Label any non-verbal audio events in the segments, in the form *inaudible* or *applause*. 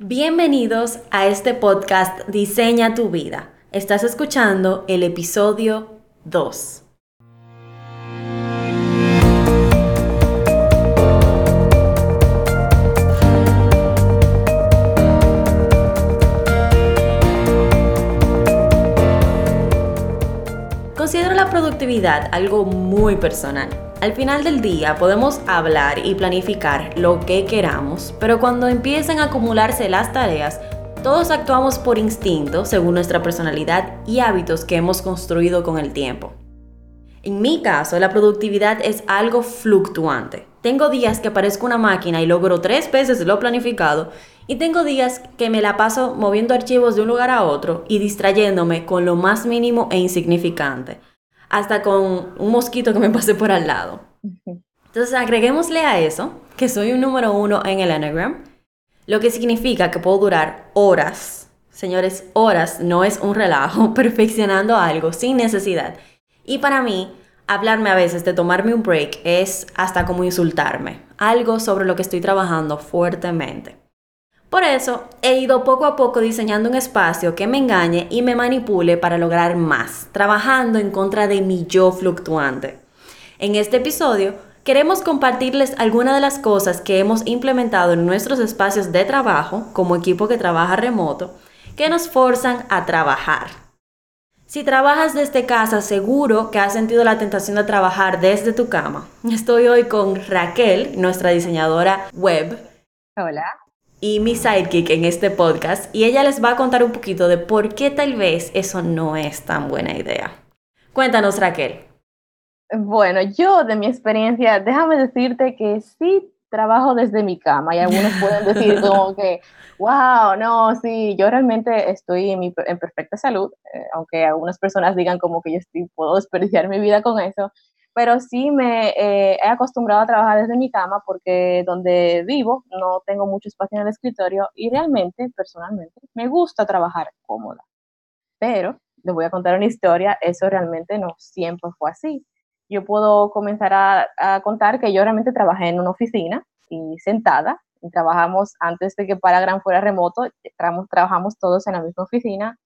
Bienvenidos a este podcast Diseña tu vida. Estás escuchando el episodio 2. Considero la productividad algo muy personal. Al final del día podemos hablar y planificar lo que queramos, pero cuando empiezan a acumularse las tareas, todos actuamos por instinto según nuestra personalidad y hábitos que hemos construido con el tiempo. En mi caso, la productividad es algo fluctuante. Tengo días que parezco una máquina y logro tres veces lo planificado, y tengo días que me la paso moviendo archivos de un lugar a otro y distrayéndome con lo más mínimo e insignificante hasta con un mosquito que me pase por al lado. Entonces agreguémosle a eso que soy un número uno en el Enneagram, lo que significa que puedo durar horas, señores, horas no es un relajo, *laughs* perfeccionando algo sin necesidad. Y para mí, hablarme a veces de tomarme un break es hasta como insultarme, algo sobre lo que estoy trabajando fuertemente. Por eso, he ido poco a poco diseñando un espacio que me engañe y me manipule para lograr más, trabajando en contra de mi yo fluctuante. En este episodio, queremos compartirles algunas de las cosas que hemos implementado en nuestros espacios de trabajo, como equipo que trabaja remoto, que nos forzan a trabajar. Si trabajas desde casa, seguro que has sentido la tentación de trabajar desde tu cama. Estoy hoy con Raquel, nuestra diseñadora web. Hola y mi sidekick en este podcast y ella les va a contar un poquito de por qué tal vez eso no es tan buena idea. Cuéntanos Raquel. Bueno, yo de mi experiencia, déjame decirte que sí trabajo desde mi cama y algunos pueden decir *laughs* como que, wow, no, sí, yo realmente estoy en, en perfecta salud, eh, aunque algunas personas digan como que yo estoy, puedo desperdiciar mi vida con eso, pero sí me eh, he acostumbrado a trabajar desde mi cama porque donde vivo no tengo mucho espacio en el escritorio y realmente, personalmente, me gusta trabajar cómoda. Pero les voy a contar una historia, eso realmente no siempre fue así. Yo puedo comenzar a, contar que yo realmente trabajé en una oficina y sentada, y trabajamos antes de que Paragram fuera remoto, trabajamos todos en la misma oficina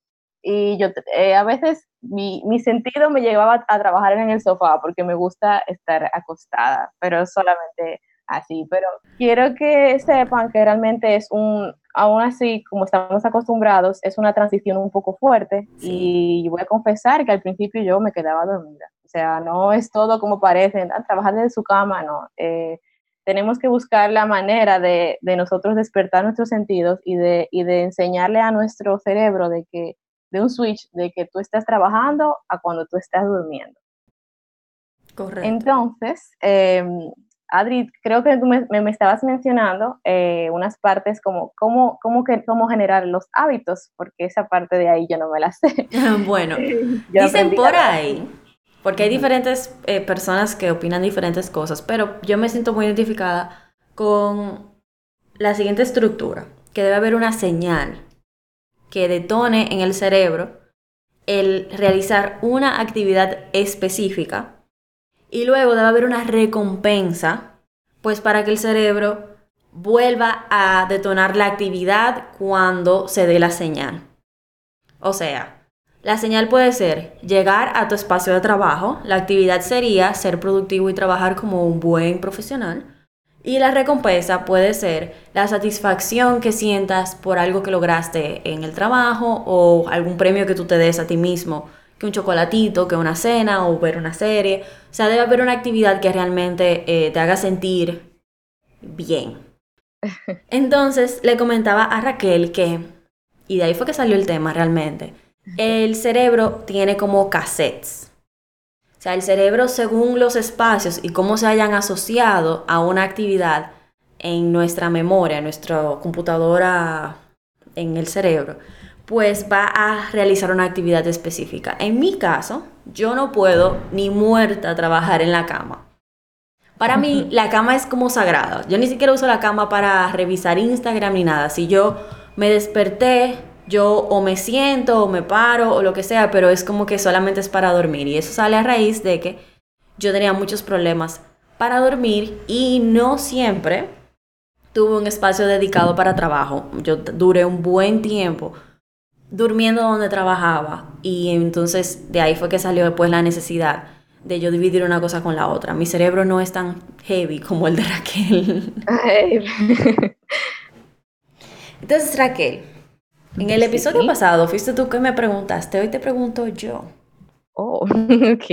y yo eh, a veces mi, mi, sentido me llevaba a trabajar en el sofá porque me gusta estar acostada, pero solamente así. Pero quiero que sepan que realmente es un, aún así, como estamos acostumbrados, es una transición un poco fuerte y voy a confesar que al principio yo me quedaba dormida. O sea, no es todo como parece, trabajar desde su cama, no. Eh, tenemos que buscar la manera de, de, nosotros despertar nuestros sentidos y de, y de enseñarle a nuestro cerebro de que de un switch de que tú estás trabajando a cuando tú estás durmiendo. Correcto. Entonces, em, Adri, creo que tú me, me, estabas mencionando eh, unas partes como cómo, cómo, que, cómo generar los hábitos, porque esa parte de ahí yo no me la sé. *laughs* bueno, *laughs* dicen por ahí, porque hay diferentes eh, personas que opinan diferentes cosas, pero yo me siento muy identificada con la siguiente estructura, que debe haber una señal que detone en el cerebro el realizar una actividad específica y luego debe haber una recompensa, pues para que el cerebro vuelva a detonar la actividad cuando se dé la señal. O sea, la señal puede ser llegar a tu espacio de trabajo, la actividad sería ser productivo y trabajar como un buen profesional, y la recompensa puede ser la satisfacción que sientas por algo que lograste en el trabajo o algún premio que tú te des a ti mismo, que un chocolatito, que una cena o ver una serie. O sea, debe haber una actividad que realmente eh, te haga sentir bien. *laughs* Entonces le comentaba a Raquel que, y de ahí fue que salió el tema realmente, el cerebro tiene como cassettes. O sea, el cerebro, según los espacios y cómo se hayan asociado a una actividad en nuestra memoria, en nuestra computadora, en el cerebro, pues va a realizar una actividad específica. En mi caso, yo no puedo ni muerta trabajar en la cama. Para mí, *laughs* la cama es como sagrada. Yo ni siquiera uso la cama para revisar Instagram ni nada. Si yo me desperté, yo o me siento o me paro o lo que sea, pero es como que solamente es para dormir. Y eso sale a raíz de que yo tenía muchos problemas para dormir y no siempre tuve un espacio dedicado para trabajo. Yo duré un buen tiempo durmiendo donde trabajaba y entonces de ahí fue que salió después la necesidad de yo dividir una cosa con la otra. Mi cerebro no es tan heavy como el de Raquel. *laughs* entonces Raquel, en el episodio pasado fuiste tú que me preguntaste, hoy te pregunto yo. Oh, *laughs* ok.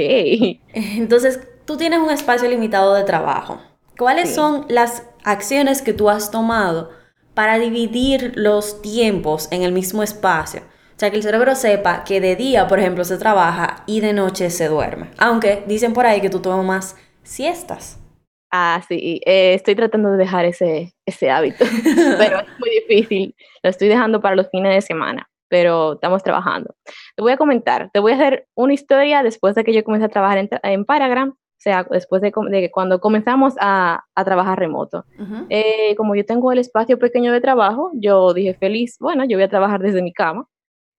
Entonces, tú tienes un espacio limitado de trabajo. ¿Cuáles son las acciones que tú has tomado para dividir los tiempos en el mismo espacio? O sea, que el cerebro sepa que de día, por ejemplo, se trabaja y de noche se duerme. Aunque dicen por ahí que tú tomas siestas. Ah, sí, eh, estoy tratando de dejar ese, ese hábito, *laughs* pero es muy difícil. Lo estoy dejando para los fines de semana, pero estamos trabajando. Te voy a comentar, te voy a hacer una historia después de que yo comencé a trabajar en, en Paragram, o sea, después de, de cuando comenzamos a, a trabajar remoto. eh, como yo tengo el espacio pequeño de trabajo, yo dije feliz, bueno, yo voy a trabajar desde mi cama.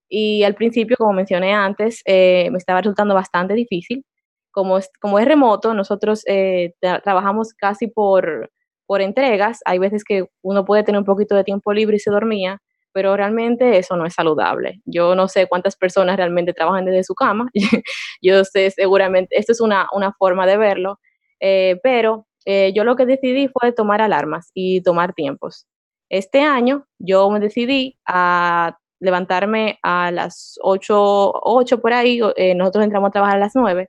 Y al principio, como mencioné antes, eh, me estaba resultando bastante difícil como es, como es remoto, nosotros eh, trabajamos casi por, por entregas. Hay veces que uno puede tener un poquito de tiempo libre y se dormía, pero realmente eso no es saludable. Yo no sé cuántas personas realmente trabajan desde su cama. *laughs* yo sé seguramente, esto es una, una forma de verlo, eh, pero eh, yo lo que decidí fue tomar alarmas y tomar tiempos. Este año yo me decidí a levantarme a las 8, 8 por ahí, nosotros entramos a trabajar a las 9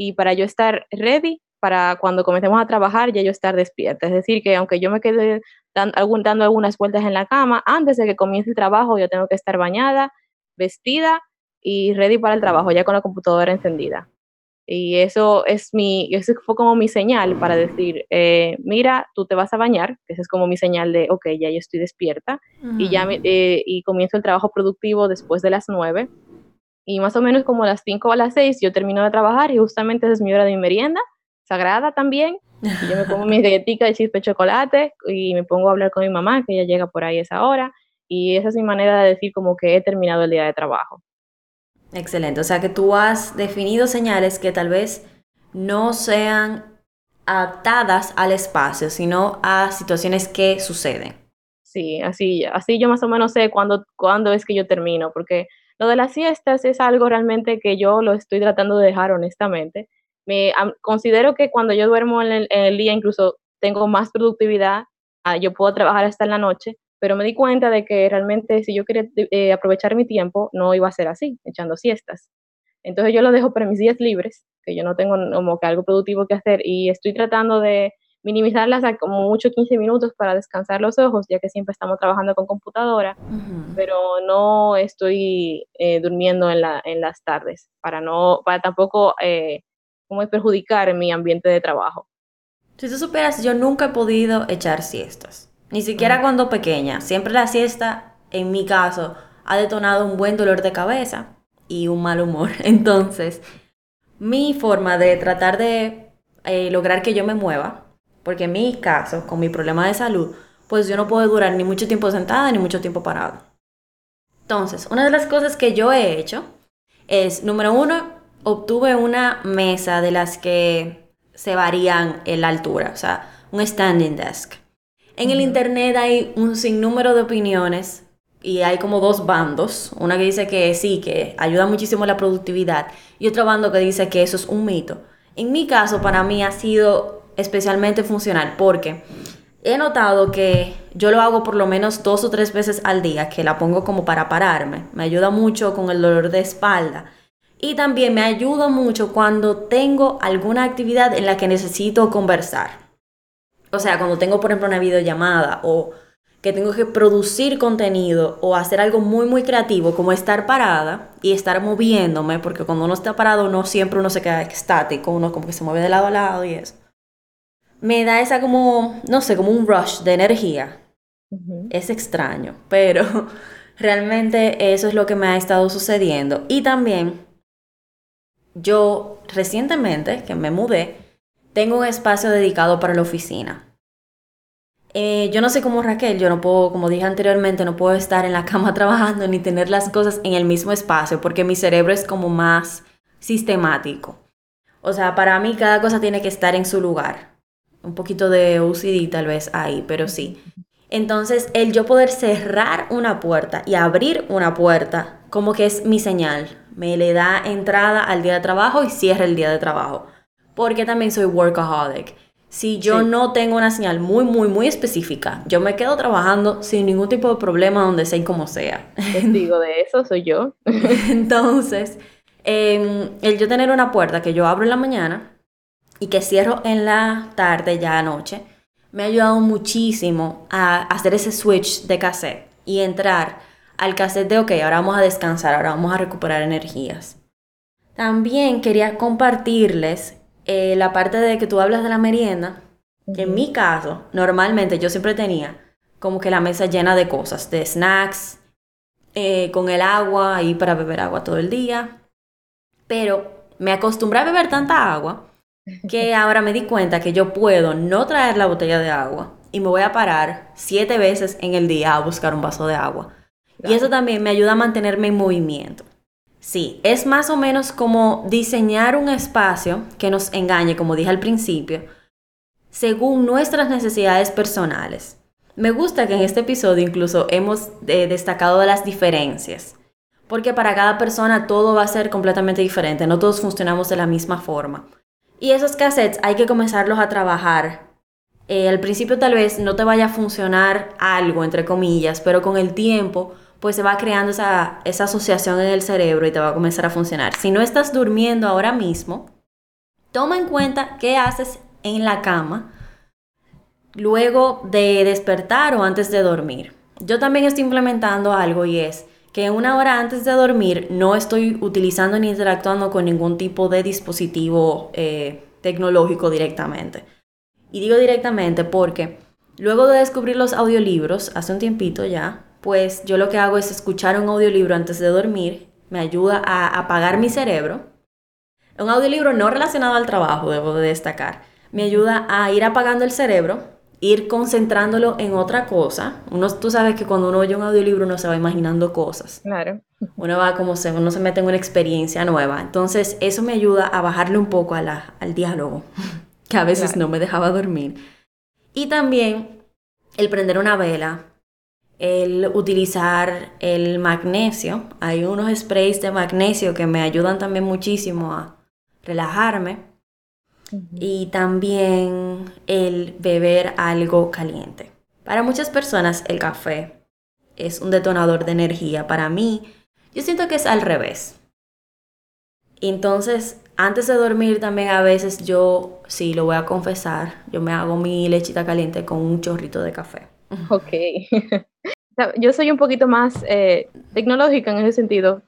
y para yo estar ready para cuando comencemos a trabajar ya yo estar despierta. Es decir, que aunque yo me quede dando algunas vueltas en la cama, antes de que comience el trabajo yo tengo que estar bañada, vestida y ready para el trabajo, ya con la computadora encendida. Y eso es mi, eso fue como mi señal para decir, eh, mira, tú te vas a bañar, esa es como mi señal de, ok, ya yo estoy despierta, y ya eh, y comienzo el trabajo productivo después de las nueve, y más o menos como a las 5 o a las 6 yo termino de trabajar y justamente es mi hora de merienda, sagrada también. Y yo me pongo mi *laughs* galletita de chispe de chocolate y me pongo a hablar con mi mamá, que ella llega por ahí a esa hora. Y esa es mi manera de decir como que he terminado el día de trabajo. Excelente. O sea que tú has definido señales que tal vez no sean adaptadas al espacio, sino a situaciones que suceden. Sí, así, así yo más o menos sé cuándo, cuándo es que yo termino, porque lo de las siestas es algo realmente que yo lo estoy tratando de dejar honestamente. Me considero que cuando yo duermo en el, día incluso tengo más productividad, ah, yo puedo trabajar hasta en la noche, pero me di cuenta de que realmente si yo quería eh, aprovechar mi tiempo, no iba a ser así, echando siestas. Entonces yo lo dejo para mis días libres, que yo no tengo como que algo productivo que hacer y estoy tratando de minimizarlas a como mucho 15 minutos para descansar los ojos, ya que siempre estamos trabajando con computadora, pero no estoy eh, durmiendo en, la, en las tardes, para, no, para tampoco eh, como perjudicar mi ambiente de trabajo. Si tú supieras, yo nunca he podido echar siestas, ni siquiera cuando pequeña. Siempre la siesta, en mi caso, ha detonado un buen dolor de cabeza y un mal humor. *laughs* Entonces, mi forma de tratar de eh, lograr que yo me mueva porque en mi caso, con mi problema de salud, pues yo no puedo durar ni mucho tiempo sentada ni mucho tiempo parado. Entonces, una de las cosas que yo he hecho es, número uno, obtuve una mesa de las que se varían en la altura, o sea, un standing desk. En el internet hay un sinnúmero de opiniones y hay como dos bandos. Una que dice que sí, que ayuda muchísimo la productividad y otro bando que dice que eso es un mito. En mi caso, para mí ha sido especialmente funcional porque he notado que yo lo hago por lo menos dos o tres veces al día, que la pongo como para pararme. Me ayuda mucho con el dolor de espalda. Y también me ayuda mucho cuando tengo alguna actividad en la que necesito conversar. O sea, cuando tengo, por ejemplo, una videollamada o que tengo que producir contenido o hacer algo muy, muy creativo, como estar parada y estar moviéndome, porque cuando uno está parado, no siempre uno se queda estático, uno como que se mueve de lado a lado y eso me da esa como, no sé, como un rush de energía. Es extraño, pero *laughs* realmente eso es lo que me ha estado sucediendo. Y también yo recientemente, que me mudé, tengo un espacio dedicado para la oficina. Eh, yo no sé cómo Raquel, yo no puedo, como dije anteriormente, no puedo estar en la *laughs* cama trabajando ni tener las cosas en el mismo espacio porque mi cerebro es como más sistemático. O sea, para mí cada cosa tiene que estar en su lugar un poquito de OCD tal vez ahí, pero sí. Entonces, el yo poder cerrar una puerta y abrir una puerta, como que es mi señal. Me le da entrada al día de trabajo y cierra el día de trabajo. Porque también soy workaholic. Si yo no tengo una señal muy, muy, muy específica, yo me quedo trabajando sin ningún tipo de problema donde sea y como sea. Digo de eso soy yo. *laughs* Entonces, em, el yo tener una puerta que yo abro en la mañana y que cierro en la tarde, ya anoche, me ha ayudado muchísimo a hacer ese switch de cassette y entrar al cassette de, ok, ahora vamos a descansar, ahora vamos a recuperar energías. También quería compartirles eh, la parte de que tú hablas de la merienda, que en mi caso, normalmente yo siempre tenía como que la mesa llena de cosas, de snacks, eh, con el agua ahí para beber agua todo el día. Pero me acostumbré a beber tanta agua que ahora me di cuenta que yo puedo no traer la botella de agua y me voy a parar siete veces en el día a buscar un vaso de agua. Y eso también me ayuda a mantenerme en movimiento. Sí, es más o menos como diseñar un espacio que nos engañe, como dije al principio, según nuestras necesidades personales. Me gusta que en este episodio incluso hemos eh, destacado las diferencias, porque para cada persona todo va a ser completamente diferente, no todos funcionamos de la misma forma. Y esos cassettes hay que comenzarlos a trabajar. Eh, al principio tal vez no te vaya a funcionar algo, entre comillas, pero con el tiempo pues se va creando esa, esa asociación en el cerebro y te va a comenzar a funcionar. Si no estás durmiendo ahora mismo, toma en cuenta qué haces en la cama luego de despertar o antes de dormir. Yo también estoy implementando algo y es que una hora antes de dormir no estoy utilizando ni interactuando con ningún tipo de dispositivo eh, tecnológico directamente. Y digo directamente porque luego de descubrir los audiolibros, hace un tiempito ya, pues yo lo que hago es escuchar un audiolibro antes de dormir, me ayuda a apagar mi cerebro. Un audiolibro no relacionado al trabajo, debo de destacar. Me ayuda a ir apagando el cerebro ir concentrándolo en otra cosa. Uno, tú sabes que cuando uno oye un audiolibro uno se va imaginando cosas. Claro. Uno va como se, uno se mete en una experiencia nueva. Entonces eso me ayuda a bajarle un poco a la, al diálogo, *laughs* que a veces no me dejaba dormir. Y también el prender una vela, el utilizar el magnesio. Hay unos sprays de magnesio que me ayudan también muchísimo a relajarme y también el beber algo caliente. Para muchas personas el café es un detonador de energía. Para mí, yo siento que es al revés. Entonces, antes de dormir también a veces yo, sí, lo voy a confesar, yo me hago mi lechita caliente con un chorrito de café. *laughs* Ok. *laughs* yo soy un poquito más eh, tecnológica en ese sentido,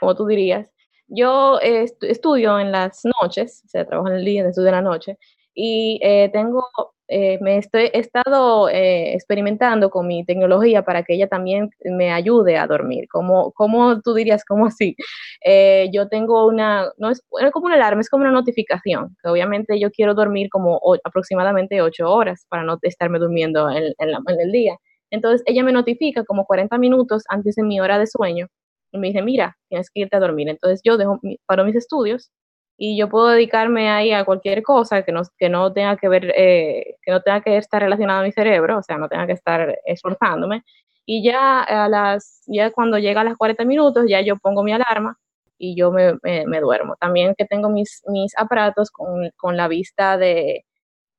como tú dirías. Yo estudio en las noches, o sea, trabajo en el día, estudio en la noche, y eh, tengo, eh, me estoy, estado eh, experimentando con mi tecnología para que ella también me ayude a dormir. ¿Cómo, cómo tú dirías, cómo así? *laughs* yo tengo una, no es, como una alarma, es como una notificación, que obviamente yo quiero dormir como aproximadamente ocho horas para no estarme durmiendo en, en el día. Entonces ella me notifica como 40 minutos antes de mi hora de sueño y me dice, mira, tienes que irte a dormir. Entonces yo dejo, paro mis estudios y yo puedo dedicarme ahí a cualquier cosa que no, que no tenga que ver, eh, que no tenga que estar relacionada a mi cerebro, o sea, no tenga que estar esforzándome. Y ya a las, ya cuando llega a las 40 minutos, ya yo pongo mi alarma y yo me, me, duermo. También que tengo mis, mis aparatos con, con la vista de,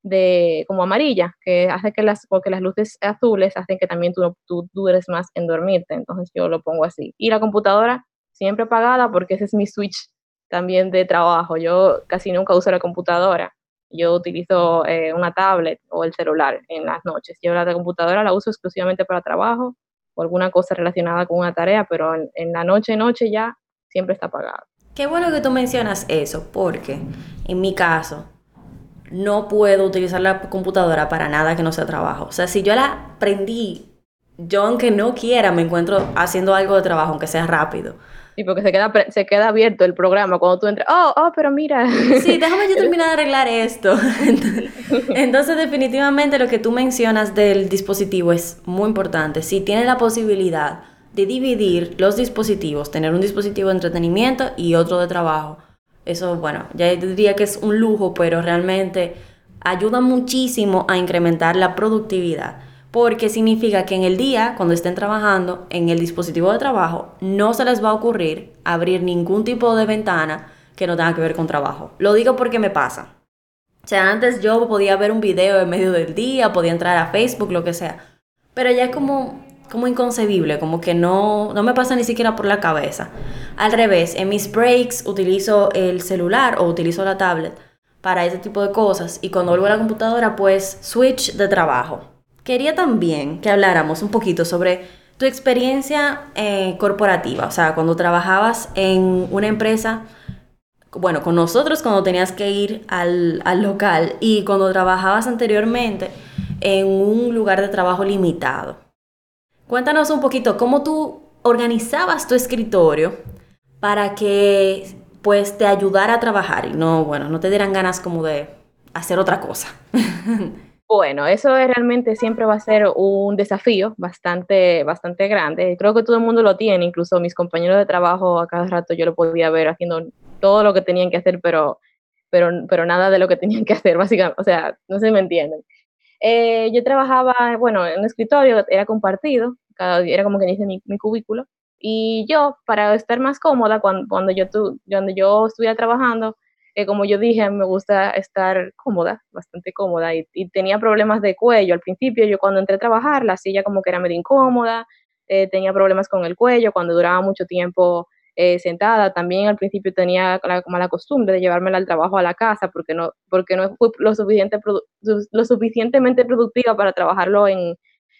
de como amarilla, que hace que las, porque las luces azules hacen que también tú, tú dures más en dormirte, entonces yo lo pongo así. Y la computadora siempre apagada porque ese es mi switch también de trabajo. Yo casi nunca uso la computadora. Yo utilizo eh, una tablet o el celular en las noches. Yo la computadora la uso exclusivamente para trabajo o alguna cosa relacionada con una tarea, pero en, en la noche, noche ya siempre está apagada. Qué bueno que tú mencionas eso, porque en mi caso, no puedo utilizar la computadora para nada que no sea trabajo. O sea, si yo la prendí, yo aunque no quiera, me encuentro haciendo algo de trabajo, aunque sea rápido. Sí, porque se queda, se queda abierto el programa cuando tú entras. Oh, oh, pero mira. Sí, déjame yo *laughs* terminar de arreglar esto. *laughs* Entonces, definitivamente lo que tú mencionas del dispositivo es muy importante. Si tienes la posibilidad de dividir los dispositivos, tener un dispositivo de entretenimiento y otro de trabajo, eso, bueno, ya diría que es un lujo, pero realmente ayuda muchísimo a incrementar la productividad. porque significa que en el día, cuando estén trabajando en el dispositivo de trabajo, no se les va a ocurrir abrir ningún tipo de ventana que no tenga que ver con trabajo. Lo digo porque me pasa. O sea, antes yo podía ver un video en medio del día, podía entrar a Facebook, lo que sea. Pero ya es como, como inconcebible, como que no, no me pasa ni siquiera por la cabeza. Al revés, en mis breaks utilizo el celular o utilizo la tablet para ese tipo de cosas y cuando vuelvo a la computadora pues switch de trabajo. Quería también que habláramos un poquito sobre tu experiencia eh, corporativa, o sea, cuando trabajabas en una empresa, bueno, con nosotros cuando tenías que ir al, al local y cuando trabajabas anteriormente en un lugar de trabajo limitado. Cuéntanos un poquito cómo tú organizabas tu escritorio para que pues te ayudara a trabajar y no, bueno, no te dieran ganas como de hacer otra cosa. *laughs* Bueno, eso realmente siempre va a ser un desafío bastante, bastante grande. Creo que todo el mundo lo tiene, incluso mis compañeros de trabajo a cada rato yo lo podía ver haciendo todo lo que tenían que hacer, pero, pero, pero nada de lo que *laughs* tenían que hacer, básicamente. O sea, no se me entienden. Eh, yo trabajaba, bueno, en un escritorio, era compartido, cada, era como que dice mi, mi cubículo, y yo, para estar más cómoda cuando, cuando, yo, cuando yo estuviera trabajando, eh, como yo dije, me gusta estar cómoda, bastante cómoda, y, tenía problemas de cuello. Al principio, yo cuando entré a trabajar, la silla como que era medio incómoda, eh, tenía problemas con el cuello, cuando duraba mucho tiempo eh, sentada. También al principio tenía la mala costumbre de llevármela al trabajo a la casa porque no, porque no fui lo, suficiente, lo suficientemente productiva para trabajarlo en,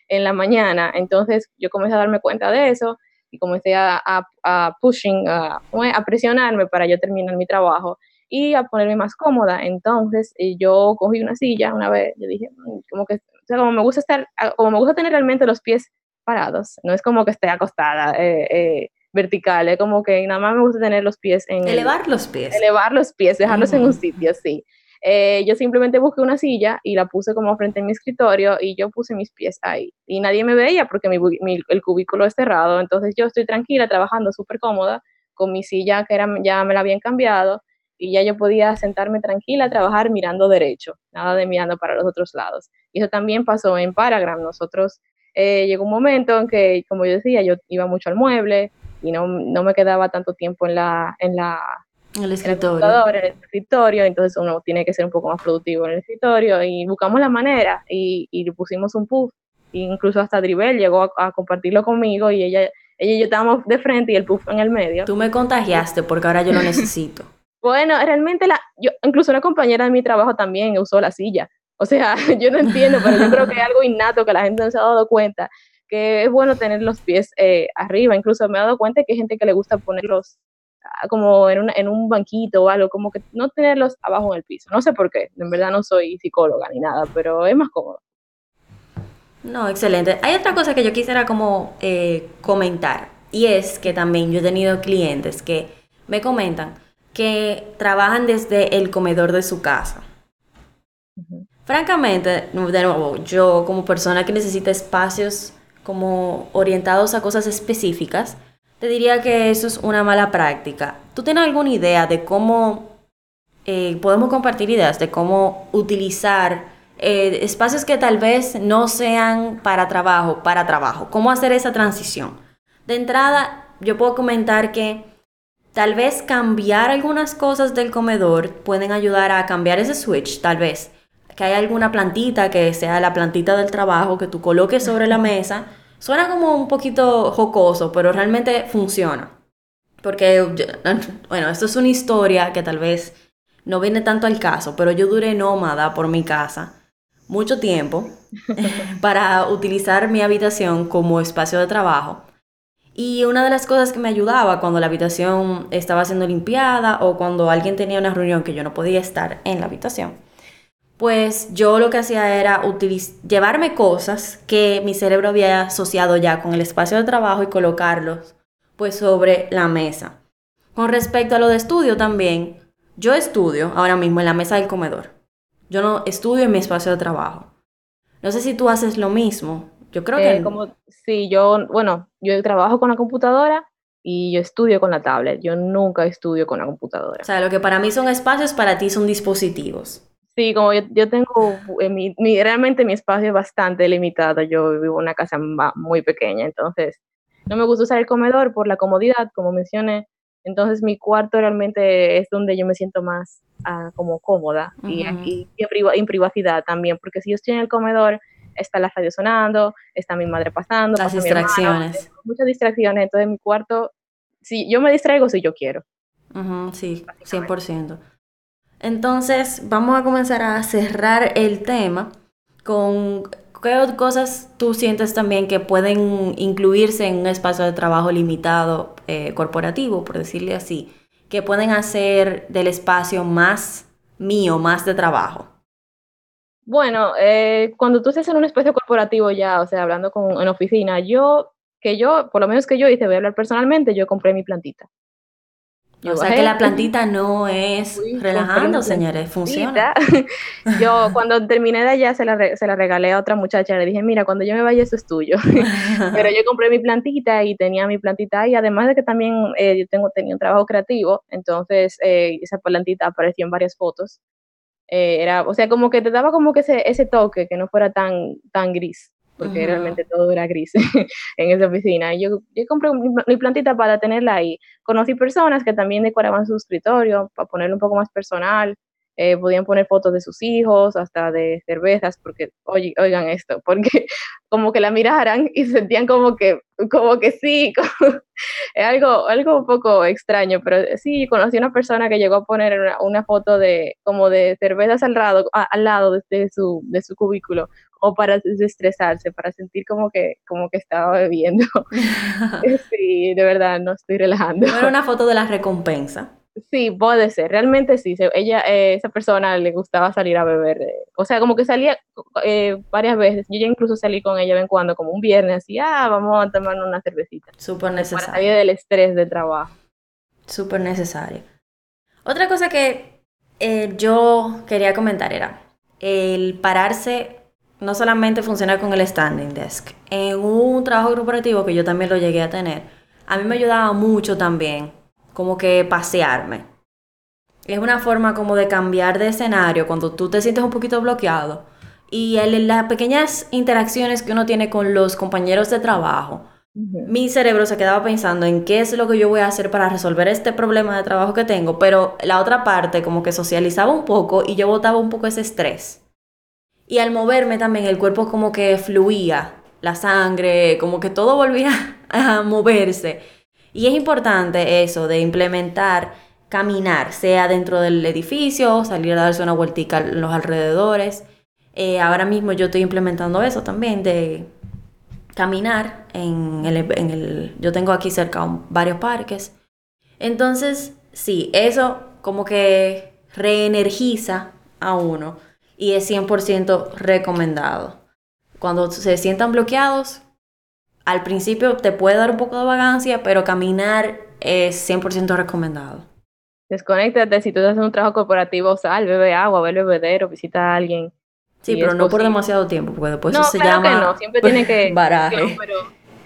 en la mañana. Entonces yo comencé a darme cuenta de eso y comencé a, a, pushing, a, a, presionarme para yo terminar mi trabajo y a ponerme más cómoda. Entonces yo cogí una silla una vez, yo dije, mm, como que, o sea, como me gusta estar, como me gusta tener realmente los pies parados, no es como que esté acostada eh, eh, vertical, es como que nada más me gusta tener los pies en... Elevar los pies. Elevar los pies, dejarlos en un sitio, sí. Eh, yo simplemente busqué una silla y la puse como frente a mi escritorio y yo puse mis pies ahí. Y nadie me veía porque mi, el cubículo es cerrado, entonces yo estoy tranquila, trabajando súper cómoda, con mi silla que era, ya me la habían cambiado y ya yo podía sentarme tranquila a trabajar mirando derecho, nada de mirando para los otros lados. Y eso también pasó en Paragram. Nosotros eh, llegó un momento en que, como yo decía, yo iba mucho al mueble y no, no me quedaba tanto tiempo en la, en la el escritorio. En el, escritorio, entonces uno tiene que ser un poco más productivo en el escritorio y buscamos la manera y, y le pusimos un puff. Incluso hasta Dribel llegó a, compartirlo conmigo y ella, ella y yo estábamos de frente y el puff en el medio. Tú me contagiaste porque ahora yo lo necesito. *laughs* bueno, realmente la, yo, incluso una compañera de mi trabajo también usó la silla. O sea, *laughs* yo no entiendo, pero yo creo que es algo innato que la gente no se ha dado cuenta, que es bueno tener los pies eh, arriba. Incluso me he dado cuenta que hay gente que le gusta ponerlos Ah, como en, en un banquito o algo, como que no tenerlos abajo en el piso. No sé por qué, en verdad no soy psicóloga ni nada, pero es más cómodo. No, excelente. Hay otra cosa que yo quisiera como eh, comentar y es que también yo he tenido clientes que me comentan que trabajan desde el comedor de su casa. Francamente, de nuevo, yo como persona que necesita espacios como orientados a cosas específicas, te diría que eso es una mala práctica. ¿Tú tienes alguna idea de cómo eh, podemos compartir ideas de cómo utilizar eh, espacios que tal vez no sean para trabajo, para trabajo? ¿Cómo hacer esa transición? De entrada, yo puedo comentar que tal vez cambiar algunas cosas del comedor pueden ayudar a cambiar ese switch, tal vez. Que haya alguna plantita que sea la plantita del trabajo que tú coloques sobre la *laughs* mesa Suena como un poquito jocoso, pero realmente funciona. Porque, *laughs* bueno, esto es una historia que tal vez no viene tanto al caso, pero yo duré nómada por mi casa mucho tiempo *laughs* para utilizar mi habitación como espacio de trabajo. Y una de las cosas que me ayudaba cuando la habitación estaba siendo limpiada o cuando alguien tenía una reunión que yo no podía estar en la habitación, pues yo lo que hacía era llevarme cosas que mi cerebro había asociado ya con el espacio de trabajo y colocarlos pues sobre la mesa. Con respecto a lo de estudio también, yo estudio ahora mismo en la mesa del comedor. Yo no estudio en mi espacio de trabajo. No sé si tú haces lo mismo. Yo creo que... Eh, como, sí, yo, bueno, yo trabajo con la computadora y yo estudio con la tablet. Yo nunca estudio con la computadora. O sea, lo que para mí son espacios, para ti son dispositivos. Sí, como yo, tengo, eh, mi, realmente mi espacio es bastante limitado, yo vivo en una casa muy pequeña, entonces no me gusta usar el comedor por la comodidad, como mencioné, entonces mi cuarto realmente es donde yo me siento más ah, como cómoda y, aquí, en, privacidad también, porque si yo estoy en el comedor, está la radio sonando, está mi madre pasando, las distracciones. muchas distracciones, entonces mi cuarto, si yo me distraigo si yo quiero. sí, 100%. Entonces, vamos a comenzar a cerrar el tema con qué cosas tú sientes también que pueden incluirse en un espacio de trabajo limitado eh, corporativo, por decirle así, que pueden hacer del espacio más mío, más de trabajo. Bueno, eh, cuando tú estás en un espacio corporativo ya, o sea, hablando con, en oficina, yo, que yo, por lo menos que yo hice, voy a hablar personalmente, yo compré mi plantita o sea que la *laughs* plantita no es relajando, señores, funciona. *laughs* yo cuando terminé de allá se la, se la regalé a otra muchacha, le dije, mira, cuando yo me vaya eso es tuyo. *laughs* Pero yo compré mi plantita y tenía mi plantita y además de que también eh, yo tengo, tenía un trabajo creativo, entonces eh, esa plantita apareció en varias fotos. Eh, era, o sea, como que te daba como que ese, ese toque, que no fuera tan, tan gris porque realmente todo era gris *laughs* en esa oficina. Y yo, yo compré mi, plantita para tenerla ahí. Conocí personas que también decoraban su escritorio para ponerlo un poco más personal. Eh, podían poner fotos de sus hijos, hasta de cervezas, porque, oye, oigan esto, *laughs* porque como que la miraran y sentían como que, como que sí, *laughs* es algo, algo un poco extraño, pero sí, conocí una persona que llegó a poner una, foto de, como de cervezas al lado, al lado de, su, de su cúbiculo, o para desestresarse, para sentir como que, como que estaba bebiendo. sí, *laughs* de verdad, no estoy relajando. era una foto de la recompensa. Sí, puede ser, realmente sí. Ella, eh, esa persona le gustaba salir a beber. Eh, o sea, como que salía eh, varias veces. Yo ya incluso salí con ella de vez en cuando, como un viernes, así, ah, vamos a tomar una cervecita. Súper necesario. Para salir del estrés del trabajo. Súper necesario. Otra cosa que yo quería comentar era el pararse no solamente funciona con el standing desk. En un trabajo corporativo que yo también lo llegué a tener, a mí me ayudaba mucho también, como que pasearme. Es una forma como de cambiar de escenario cuando tú te sientes un poquito bloqueado. Y en las pequeñas interacciones que uno tiene con los compañeros de trabajo, mi cerebro se quedaba pensando en qué es lo que yo voy a hacer para resolver este problema de trabajo que tengo, pero la otra parte como que socializaba un poco y yo botaba un poco ese estrés. Y al moverme también el cuerpo como que fluía, la sangre, como que todo volvía *laughs* a moverse. Y es importante eso de implementar caminar, sea dentro del edificio, salir a darse una vueltica en los alrededores. Eh, ahora mismo yo estoy implementando eso también de caminar en el, el, yo tengo aquí cerca varios parques. Entonces, sí, eso como que reenergiza a uno y es 100% recomendado. Cuando se sientan bloqueados, al principio te puede dar un poco de vagancia, pero caminar es 100% recomendado. Desconéctate, si tú haces un trabajo corporativo, sal, bebe agua, ve el bebedero, visita a alguien. Sí, pero no por demasiado tiempo, porque después eso se llama que no, siempre tiene que *laughs* baraje.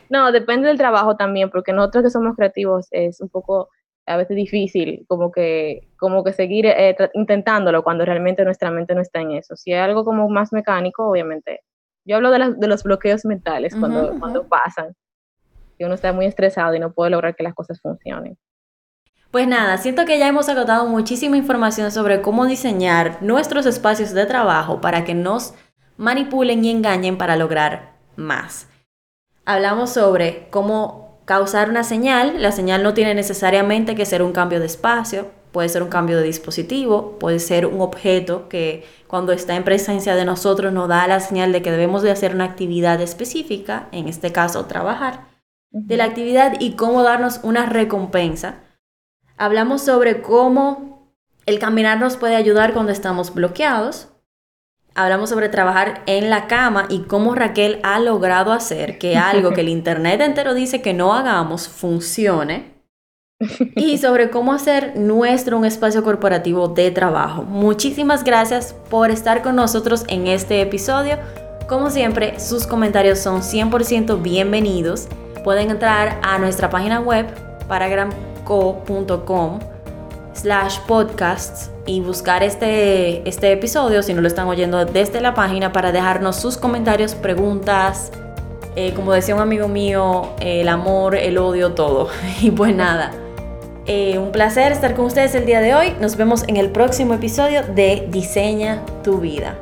no, depende del trabajo también, porque nosotros que somos creativos es un poco a veces difícil como que, como que seguir eh, intentándolo cuando realmente nuestra mente no está en eso. Si es algo como más mecánico, obviamente. Yo hablo de, de los bloqueos mentales cuando, cuando pasan, que uno está muy estresado y no puede lograr que las cosas funcionen. Pues nada, siento que ya hemos agotado muchísima información sobre cómo diseñar nuestros espacios de trabajo para que nos manipulen y engañen para lograr más. Hablamos sobre cómo causar una señal. La señal no tiene necesariamente que ser un cambio de espacio, puede ser un cambio de dispositivo, puede ser un objeto que cuando está en presencia de nosotros nos da la señal de que debemos de hacer una actividad específica, en este caso trabajar, de la actividad y cómo darnos una recompensa. Hablamos sobre cómo el caminar nos puede ayudar cuando estamos bloqueados, hablamos sobre trabajar en la cama y cómo Raquel ha logrado hacer que *laughs* algo que el Internet entero dice que no hagamos funcione. Y sobre cómo hacer nuestro un espacio corporativo de trabajo. Muchísimas gracias por estar con nosotros en este episodio. Como siempre, sus comentarios son 100% bienvenidos. Pueden entrar a nuestra página web paragramco.com slash podcasts y buscar este, este episodio si no lo están oyendo desde la página para dejarnos sus comentarios, preguntas, eh, como decía un amigo mío, el amor, el odio, todo. *laughs* Y pues nada, eh, un placer estar con ustedes el día de hoy. Nos vemos en el próximo episodio de Diseña tu vida.